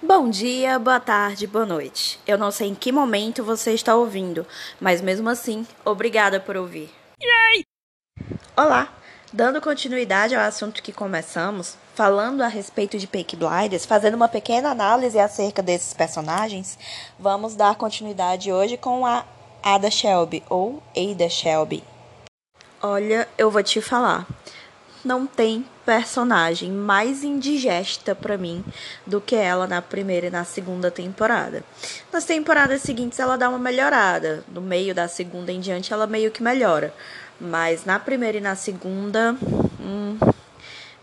Bom dia, boa tarde, boa noite. Eu não sei em que momento você está ouvindo, mas mesmo assim, obrigada por ouvir. Yay! Olá! Dando continuidade ao assunto que começamos, falando a respeito de Peaky Blinders, fazendo uma pequena análise acerca desses personagens, vamos dar continuidade hoje com a Ada Shelby, ou Ada Shelby. Olha, eu vou te falar não tem personagem mais indigesta para mim do que ela na primeira e na segunda temporada. Nas temporadas seguintes ela dá uma melhorada, no meio da segunda em diante ela meio que melhora, mas na primeira e na segunda, hum,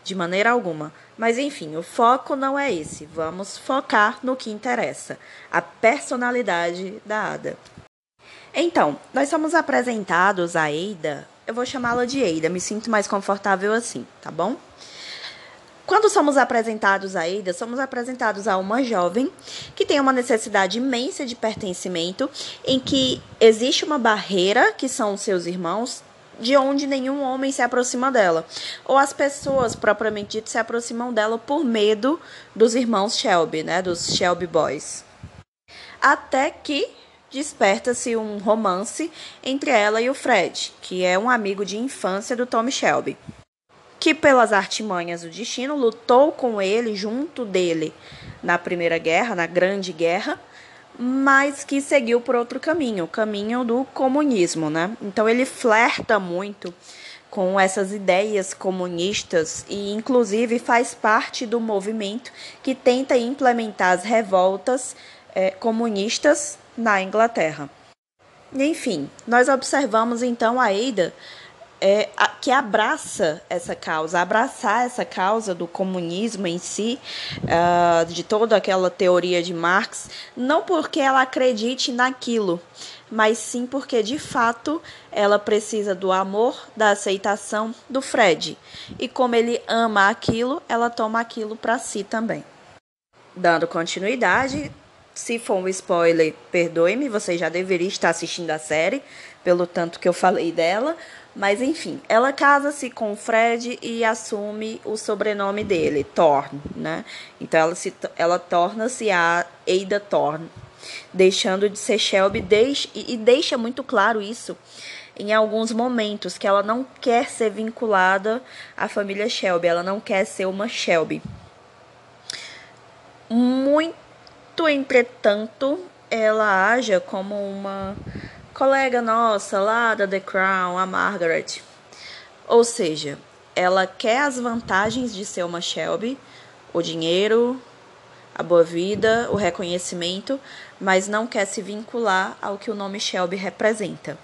de maneira alguma. Mas enfim, o foco não é esse. Vamos focar no que interessa: a personalidade da Ada. Então, nós somos apresentados a Ada eu vou chamá-la de Eida, me sinto mais confortável assim, tá bom? Quando somos apresentados a Eida, somos apresentados a uma jovem que tem uma necessidade imensa de pertencimento, em que existe uma barreira, que são seus irmãos, de onde nenhum homem se aproxima dela. Ou as pessoas, propriamente dito, se aproximam dela por medo dos irmãos Shelby, né? Dos Shelby Boys. Até que desperta-se um romance entre ela e o Fred, que é um amigo de infância do Tommy Shelby, que pelas artimanhas do destino lutou com ele junto dele na Primeira Guerra, na Grande Guerra, mas que seguiu por outro caminho, o caminho do comunismo, né? Então ele flerta muito com essas ideias comunistas e inclusive faz parte do movimento que tenta implementar as revoltas é, comunistas na Inglaterra. Enfim, nós observamos então a Ada é, a, que abraça essa causa, abraçar essa causa do comunismo em si, uh, de toda aquela teoria de Marx, não porque ela acredite naquilo, mas sim porque de fato ela precisa do amor, da aceitação do Fred. E como ele ama aquilo, ela toma aquilo para si também. Dando continuidade, se for um spoiler, perdoe-me, você já deveria estar assistindo a série, pelo tanto que eu falei dela. Mas enfim, ela casa-se com o Fred e assume o sobrenome dele, Thorne, né? Então ela, se, ela torna-se a Ada Thorne, deixando de ser Shelby, e deixa muito claro isso em alguns momentos, que ela não quer ser vinculada à família Shelby, ela não quer ser uma Shelby. Muito muito entretanto, ela haja como uma colega nossa lá da The Crown, a Margaret. Ou seja, ela quer as vantagens de ser uma Shelby, o dinheiro, a boa vida, o reconhecimento, mas não quer se vincular ao que o nome Shelby representa.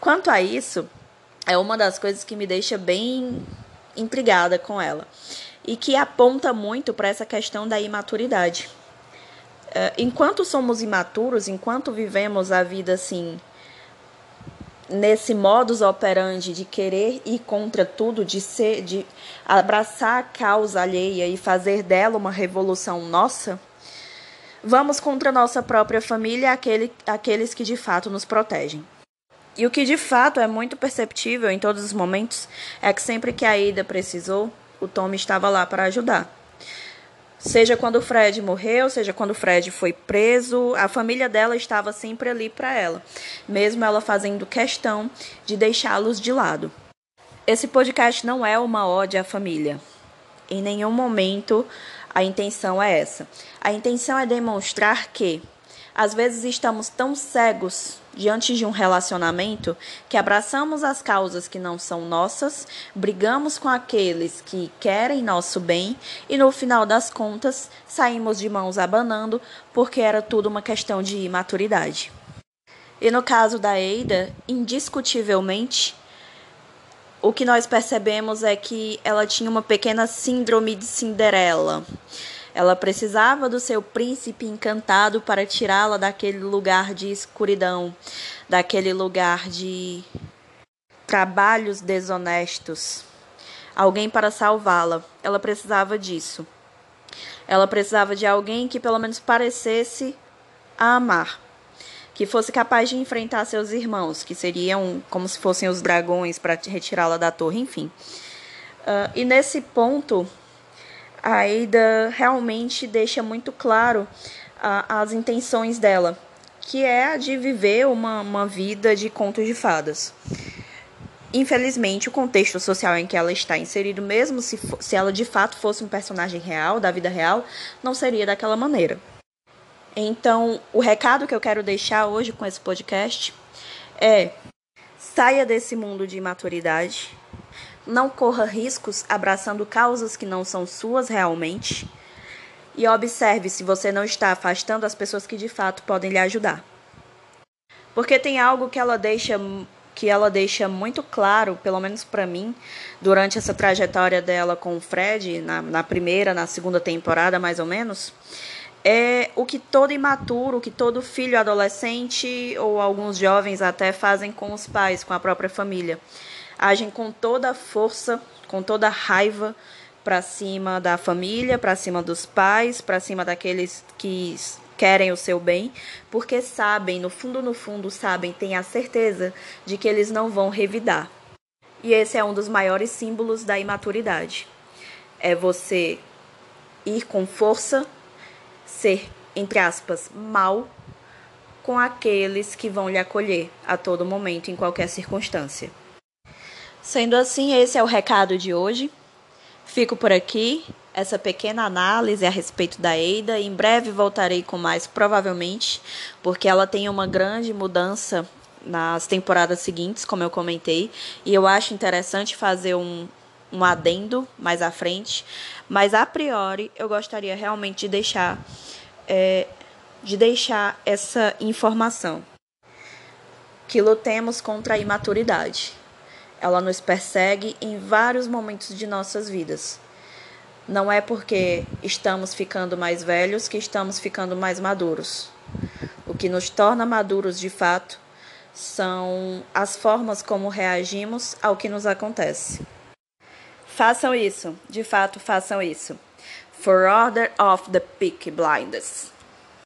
Quanto a isso, é uma das coisas que me deixa bem intrigada com ela e que aponta muito para essa questão da imaturidade. Uh, enquanto somos imaturos, enquanto vivemos a vida assim, nesse modus operandi de querer ir contra tudo, de ser, de abraçar a causa alheia e fazer dela uma revolução nossa, vamos contra a nossa própria família, aquele, aqueles que de fato nos protegem. E o que de fato é muito perceptível em todos os momentos é que sempre que a Ida precisou, o Tommy estava lá para ajudar. Seja quando o Fred morreu, seja quando o Fred foi preso, a família dela estava sempre ali para ela, mesmo ela fazendo questão de deixá-los de lado. Esse podcast não é uma ode à família. Em nenhum momento a intenção é essa. A intenção é demonstrar que às vezes estamos tão cegos diante de um relacionamento que abraçamos as causas que não são nossas, brigamos com aqueles que querem nosso bem e no final das contas saímos de mãos abanando porque era tudo uma questão de imaturidade. E no caso da Eida, indiscutivelmente, o que nós percebemos é que ela tinha uma pequena síndrome de Cinderela. Ela precisava do seu príncipe encantado para tirá-la daquele lugar de escuridão, daquele lugar de trabalhos desonestos. Alguém para salvá-la. Ela precisava disso. Ela precisava de alguém que pelo menos parecesse a amar, que fosse capaz de enfrentar seus irmãos, que seriam como se fossem os dragões para retirá-la da torre, enfim. Uh, e nesse ponto, a Ada realmente deixa muito claro as intenções dela, que é a de viver uma, uma vida de contos de fadas. Infelizmente, o contexto social em que ela está inserido, mesmo se, se ela de fato fosse um personagem real, da vida real, não seria daquela maneira. Então, o recado que eu quero deixar hoje com esse podcast é: saia desse mundo de imaturidade, não corra riscos abraçando causas que não são suas realmente e observe se você não está afastando as pessoas que de fato podem lhe ajudar. Porque tem algo que ela deixa que ela deixa muito claro, pelo menos para mim, durante essa trajetória dela com o Fred, na, na primeira, na segunda temporada, mais ou menos, é o que todo imaturo, o que todo filho adolescente ou alguns jovens até fazem com os pais, com a própria família. Agem com toda a força, com toda a raiva para cima da família, para cima dos pais, para cima daqueles que querem o seu bem, porque sabem, no fundo, no fundo, sabem, têm a certeza de que eles não vão revidar. E esse é um dos maiores símbolos da imaturidade. É você ir com força, ser, entre aspas, mal com aqueles que vão lhe acolher a todo momento, em qualquer circunstância. Sendo assim, esse é o recado de hoje. Fico por aqui, essa pequena análise a respeito da Eida. Em breve voltarei com mais, provavelmente, porque ela tem uma grande mudança nas temporadas seguintes, como eu comentei, e eu acho interessante fazer um, um adendo mais à frente, mas a priori eu gostaria realmente de deixar é, de deixar essa informação que lutemos contra a imaturidade. Ela nos persegue em vários momentos de nossas vidas. Não é porque estamos ficando mais velhos que estamos ficando mais maduros. O que nos torna maduros de fato são as formas como reagimos ao que nos acontece. Façam isso, de fato, façam isso. For order of the Peaky Blinders.